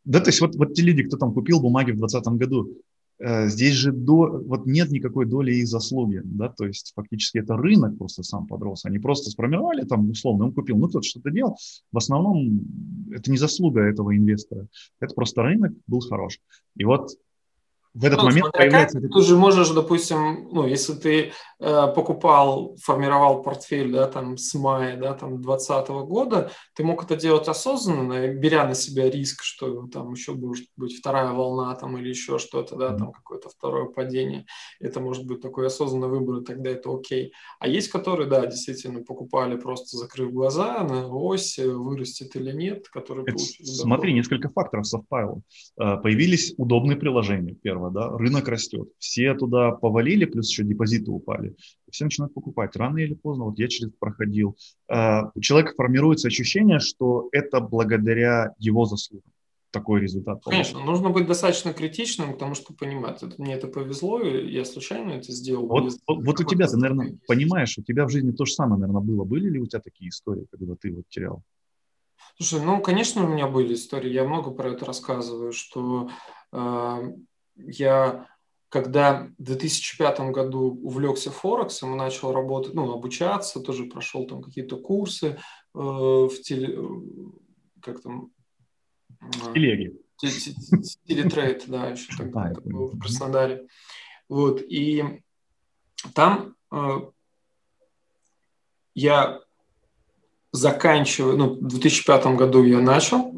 да, то есть вот, вот те люди, кто там купил бумаги в 2020 году, здесь же до, вот нет никакой доли их заслуги, да, то есть фактически это рынок просто сам подрос, они просто сформировали там условно, он купил, ну кто-то что-то делал, в основном это не заслуга этого инвестора, это просто рынок был хорош. И вот в этот ну, момент появляется... Как, ты же можешь, допустим, ну, если ты э, покупал, формировал портфель, да, там, с мая, да, там, 2020 года, ты мог это делать осознанно, беря на себя риск, что там еще может быть вторая волна, там, или еще что-то, да, там, какое-то второе падение. Это может быть такой осознанный выбор, и тогда это окей. А есть, которые, да, действительно покупали просто закрыв глаза на ось, вырастет или нет, которые это, Смотри, несколько факторов совпало. Э, появились удобные приложения, первое первое, да, рынок растет, все туда повалили, плюс еще депозиты упали, все начинают покупать. Рано или поздно, вот я через это проходил, а, у человека формируется ощущение, что это благодаря его заслугам такой результат. Конечно, получится. нужно быть достаточно критичным, потому что понимать, это, мне это повезло, я случайно это сделал. Вот, без, вот, вот у тебя, ты, наверное, понимаешь, у тебя в жизни то же самое, наверное, было. Были ли у тебя такие истории, когда ты вот терял? Слушай, ну, конечно, у меня были истории, я много про это рассказываю, что э, я, когда в 2005 году увлекся Форексом и начал работать, ну, обучаться, тоже прошел там какие-то курсы э, в теле, как там... Э, Телеги. Телетрейд, да, еще тогда в Краснодаре. Вот, и там э, я заканчиваю, ну, в 2005 году я начал,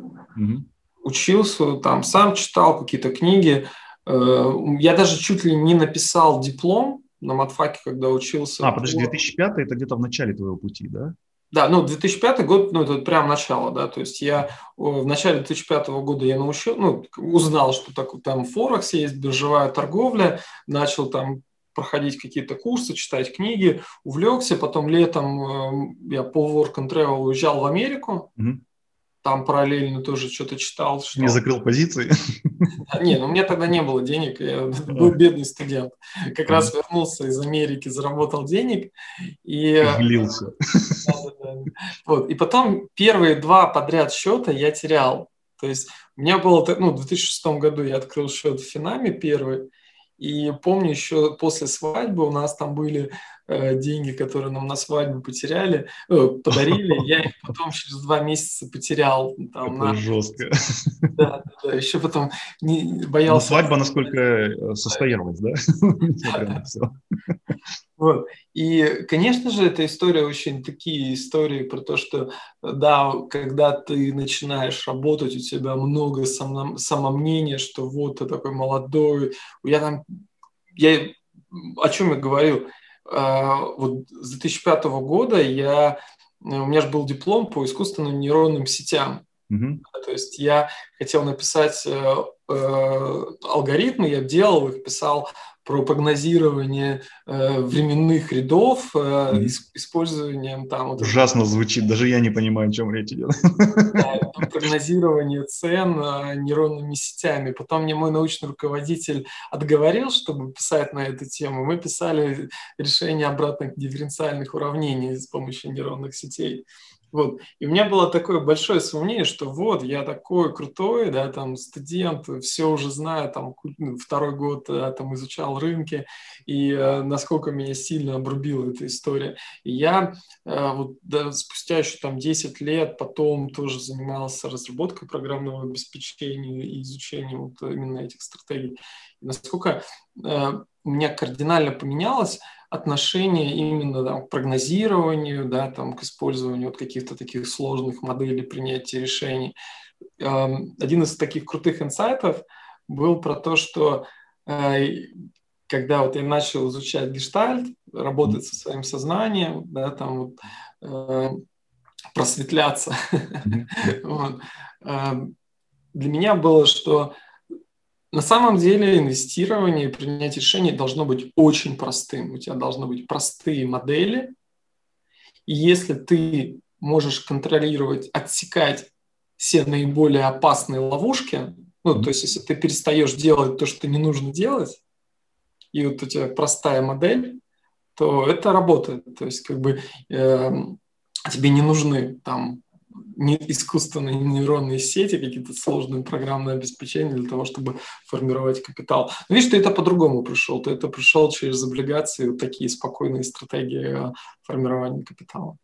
учился, там сам читал какие-то книги. Э, я даже чуть ли не написал диплом на матфаке, когда учился. А, подожди, 2005 это где-то в начале твоего пути, да? Да, ну, 2005 год, ну, это прям начало, да, то есть я в начале 2005 года я научил, ну, узнал, что так, там Форекс есть, биржевая торговля, начал там проходить какие-то курсы, читать книги, увлекся. Потом летом э, я по work and travel уезжал в Америку. Угу. Там параллельно тоже что-то читал. Что... Не закрыл позиции? Не, ну у меня тогда не было денег, я был бедный студент. Как раз вернулся из Америки, заработал денег. И... Влился. Вот. И потом первые два подряд счета я терял. То есть у меня было, ну, в 2006 году я открыл счет в Финаме первый, и помню еще после свадьбы у нас там были э, деньги, которые нам на свадьбу потеряли, э, подарили. Я их потом через два месяца потерял. Там, Это на... жестко. Да, да, да, еще потом не, боялся. Но свадьба насколько э, состоялась, да? Вот. И, конечно же, эта история очень такие истории про то, что, да, когда ты начинаешь работать, у тебя много само, самомнения, что вот ты такой молодой. Я там, я, о чем я говорил? А, вот с 2005 года я, у меня же был диплом по искусственным нейронным сетям. Mm-hmm. То есть я хотел написать э, э, алгоритмы, я делал их, писал про прогнозирование э, временных рядов э, mm-hmm. с использованием там... Вот, Ужасно звучит, даже я не понимаю, о чем речь идет. Да, прогнозирование цен э, нейронными сетями. Потом мне мой научный руководитель отговорил, чтобы писать на эту тему. Мы писали решение обратных дифференциальных уравнений с помощью нейронных сетей. Вот. И у меня было такое большое сомнение, что вот, я такой крутой, да, там, студент, все уже знаю, там, ну, второй год да, там изучал рынки, и э, насколько меня сильно обрубила эта история. И я э, вот да, спустя еще там 10 лет потом тоже занимался разработкой программного обеспечения и изучением вот именно этих стратегий. И насколько э, у меня кардинально поменялось, отношение именно там, к прогнозированию, да, там, к использованию вот каких-то таких сложных моделей принятия решений. Эм, один из таких крутых инсайтов был про то, что э, когда вот я начал изучать гештальт, работать со своим сознанием, да, там вот, э, просветляться, эм, для меня было, что на самом деле инвестирование и принятие решений должно быть очень простым. У тебя должны быть простые модели. И если ты можешь контролировать, отсекать все наиболее опасные ловушки, ну, то есть если ты перестаешь делать то, что не нужно делать, и вот у тебя простая модель, то это работает. То есть как бы э, тебе не нужны там не искусственные нейронные сети, какие-то сложные программные обеспечения для того, чтобы формировать капитал. Но видишь, ты это по-другому пришел. Ты это пришел через облигации, вот такие спокойные стратегии формирования капитала.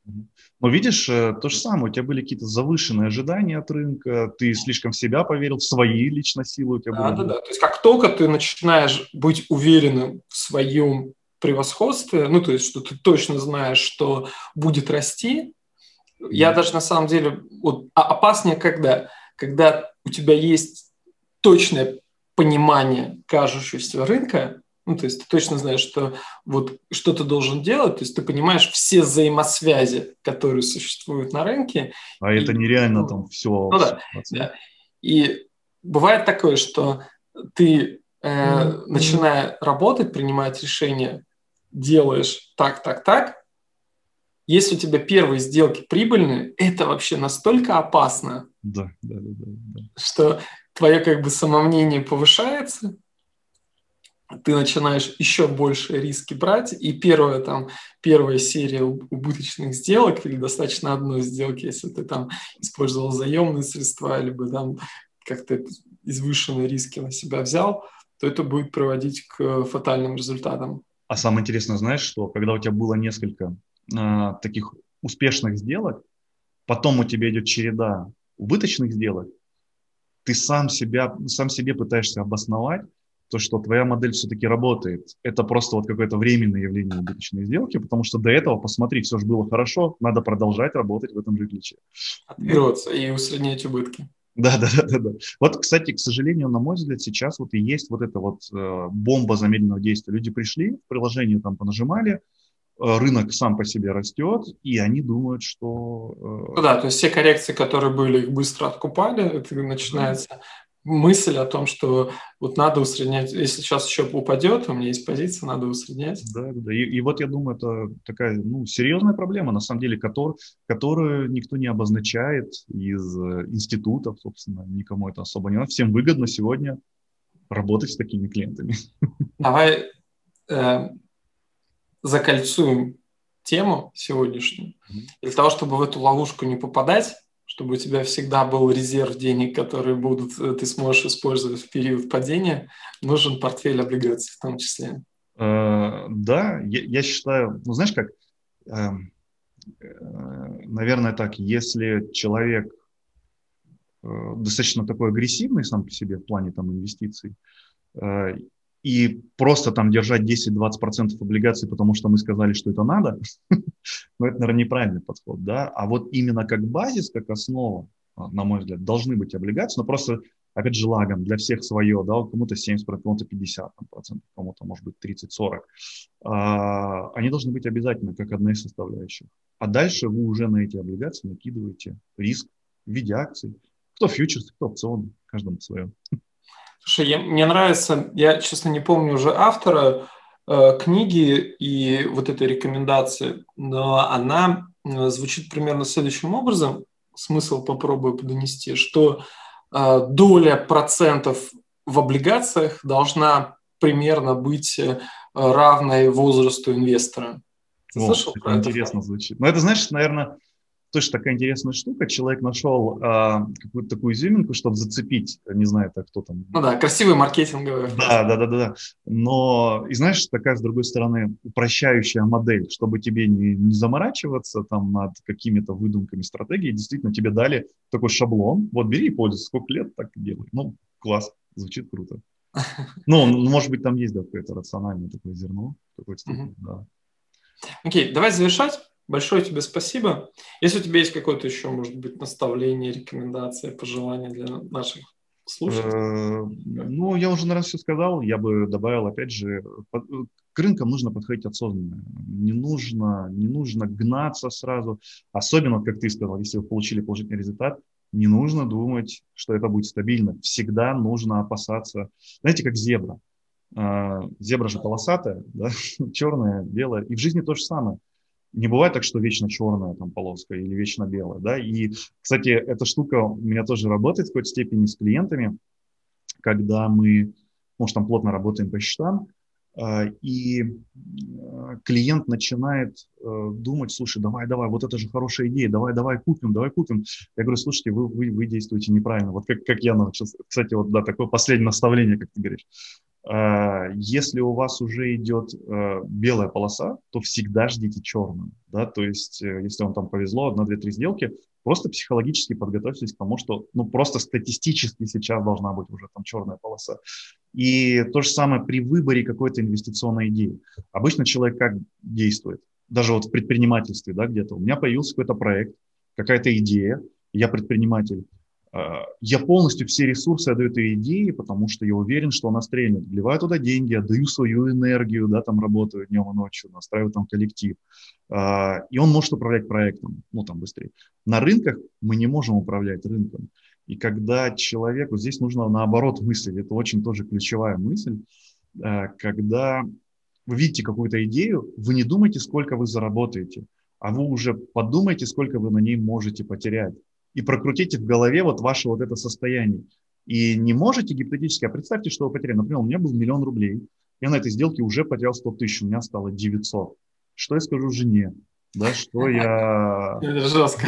Но видишь, э, то же самое, у тебя были какие-то завышенные ожидания от рынка, ты слишком в себя поверил, в свои лично силы у тебя да, были. Да, да, То есть как только ты начинаешь быть уверенным в своем превосходстве, ну, то есть, что ты точно знаешь, что будет расти, я даже на самом деле вот, а опаснее когда? Когда у тебя есть точное понимание кажущегося рынка, ну, то есть ты точно знаешь, что вот что ты должен делать, то есть ты понимаешь все взаимосвязи, которые существуют на рынке. А и, это нереально ну, там все. Ну да, да. И бывает такое, что ты, э, mm-hmm. начиная работать, принимать решения, делаешь так, так, так, если у тебя первые сделки прибыльные, это вообще настолько опасно, да, да, да, да, что твое как бы самомнение повышается, ты начинаешь еще больше риски брать, и первая, там, первая серия убыточных сделок, или достаточно одной сделки, если ты там использовал заемные средства, либо там как-то извышенные риски на себя взял, то это будет приводить к фатальным результатам. А самое интересное, знаешь, что? Когда у тебя было несколько э, таких успешных сделок, потом у тебя идет череда убыточных сделок, ты сам, себя, сам себе пытаешься обосновать, то, что твоя модель все-таки работает. Это просто вот какое-то временное явление убыточной сделки, потому что до этого, посмотри, все же было хорошо, надо продолжать работать в этом же ключе. Отбиваться и усреднять убытки. Да, да, да, да, да. Вот, кстати, к сожалению, на мой взгляд, сейчас вот и есть вот эта вот э, бомба замедленного действия. Люди пришли, в приложение там понажимали, рынок сам по себе растет, и они думают, что... Э... Ну да, то есть все коррекции, которые были, их быстро откупали, это начинается мысль о том, что вот надо усреднять, если сейчас еще упадет, у меня есть позиция, надо усреднять. Да, да, и, и вот я думаю, это такая ну, серьезная проблема, на самом деле, который, которую никто не обозначает из э, институтов, собственно, никому это особо не надо. Всем выгодно сегодня работать с такими клиентами. Давай э, закольцуем тему сегодняшнюю. Mm-hmm. Для того, чтобы в эту ловушку не попадать, чтобы у тебя всегда был резерв денег, которые будут, э, ты сможешь использовать в период падения, нужен портфель облигаций в том числе. Э, да, я, я считаю, ну знаешь как, эм, э, наверное так, если человек достаточно такой агрессивный сам по себе в плане там инвестиций, и просто там держать 10-20% облигаций, потому что мы сказали, что это надо, ну, это, наверное, неправильный подход, да, а вот именно как базис, как основа, а, на мой взгляд, должны быть облигации, но просто, опять же, лагом для всех свое, да, кому-то 70%, кому-то 50%, кому-то, может быть, 30-40%. А, они должны быть обязательно, как одна из составляющих. А дальше вы уже на эти облигации накидываете риск в виде акций. Кто фьючерс, кто опционы, каждому свое. Слушай, я, мне нравится, я, честно, не помню уже автора э, книги и вот этой рекомендации, но она э, звучит примерно следующим образом. Смысл попробую донести, что э, доля процентов в облигациях должна примерно быть э, равной возрасту инвестора. Ты О, слышал это про интересно это? звучит. Ну, это, значит, наверное, тоже такая интересная штука. Человек нашел а, какую-то такую изюминку, чтобы зацепить, не знаю, это кто там. Ну да, красивый маркетинговый. Да, да, да, да, да. Но, и знаешь, такая, с другой стороны, упрощающая модель, чтобы тебе не, не заморачиваться там над какими-то выдумками стратегии, действительно тебе дали такой шаблон. Вот бери и пользуйся, сколько лет так делай. Ну, класс, звучит круто. Ну, может быть, там есть да, какое-то рациональное такое зерно. Такое, да. Окей, давай завершать. Большое тебе спасибо. Если у тебя есть какое-то еще, может быть, наставление, рекомендация, пожелание для наших слушателей? Э, ну, я уже, наверное, все сказал. Я бы добавил, опять же, к рынкам нужно подходить осознанно. Не нужно, не нужно гнаться сразу. Особенно, как ты сказал, если вы получили положительный результат, не нужно думать, что это будет стабильно. Всегда нужно опасаться. Знаете, как зебра. Э, зебра же полосатая, да? черная, белая. И в жизни то же самое не бывает так, что вечно черная там полоска или вечно белая, да, и, кстати, эта штука у меня тоже работает в какой-то степени с клиентами, когда мы, может, там плотно работаем по счетам, а, и а, клиент начинает э, думать, слушай, давай, давай, вот это же хорошая идея, давай, давай купим, давай купим. Я говорю, слушайте, вы, вы, вы действуете неправильно. Вот как, как я научился. Кстати, вот да, такое последнее наставление, как ты говоришь. А, если у вас уже идет э, белая полоса, то всегда ждите черную. Да? То есть, э, если вам там повезло, одна, две, три сделки, просто психологически подготовьтесь к тому, что ну, просто статистически сейчас должна быть уже там черная полоса. И то же самое при выборе какой-то инвестиционной идеи. Обычно человек как действует? Даже вот в предпринимательстве да, где-то. У меня появился какой-то проект, какая-то идея, я предприниматель. А, я полностью все ресурсы отдаю этой идее, потому что я уверен, что она стрельнет. Вливаю туда деньги, отдаю свою энергию, да, там работаю днем и ночью, настраиваю там коллектив. А, и он может управлять проектом, ну, там быстрее. На рынках мы не можем управлять рынком. И когда человеку, здесь нужно наоборот мыслить, это очень тоже ключевая мысль, а, когда вы видите какую-то идею, вы не думайте, сколько вы заработаете, а вы уже подумайте, сколько вы на ней можете потерять и прокрутите в голове вот ваше вот это состояние. И не можете гипотетически, а представьте, что вы потеряли. Например, у меня был миллион рублей, я на этой сделке уже потерял 100 тысяч, у меня стало 900. Что я скажу жене? Да, что я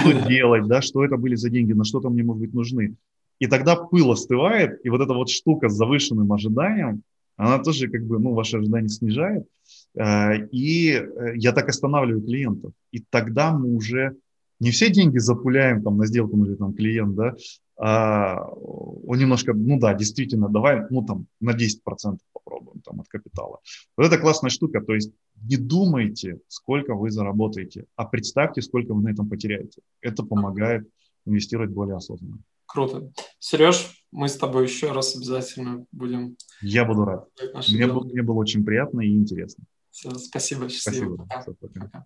буду делать, да, что это были за деньги, на что-то мне, может быть, нужны. И тогда пыл остывает, и вот эта вот штука с завышенным ожиданием, она тоже как бы, ну, ваши ожидания снижает. Э, и э, я так останавливаю клиентов. И тогда мы уже не все деньги запуляем там на сделку, или там клиент, да, а он немножко, ну да, действительно, давай, ну там на 10% попробуем там от капитала. Вот это классная штука, то есть не думайте, сколько вы заработаете, а представьте, сколько вы на этом потеряете. Это помогает инвестировать более осознанно. Круто. Сереж, мы с тобой еще раз обязательно будем... Я буду рад. Мне было, мне было очень приятно и интересно. Все, спасибо. Счастливо. Спасибо. Пока. Пока.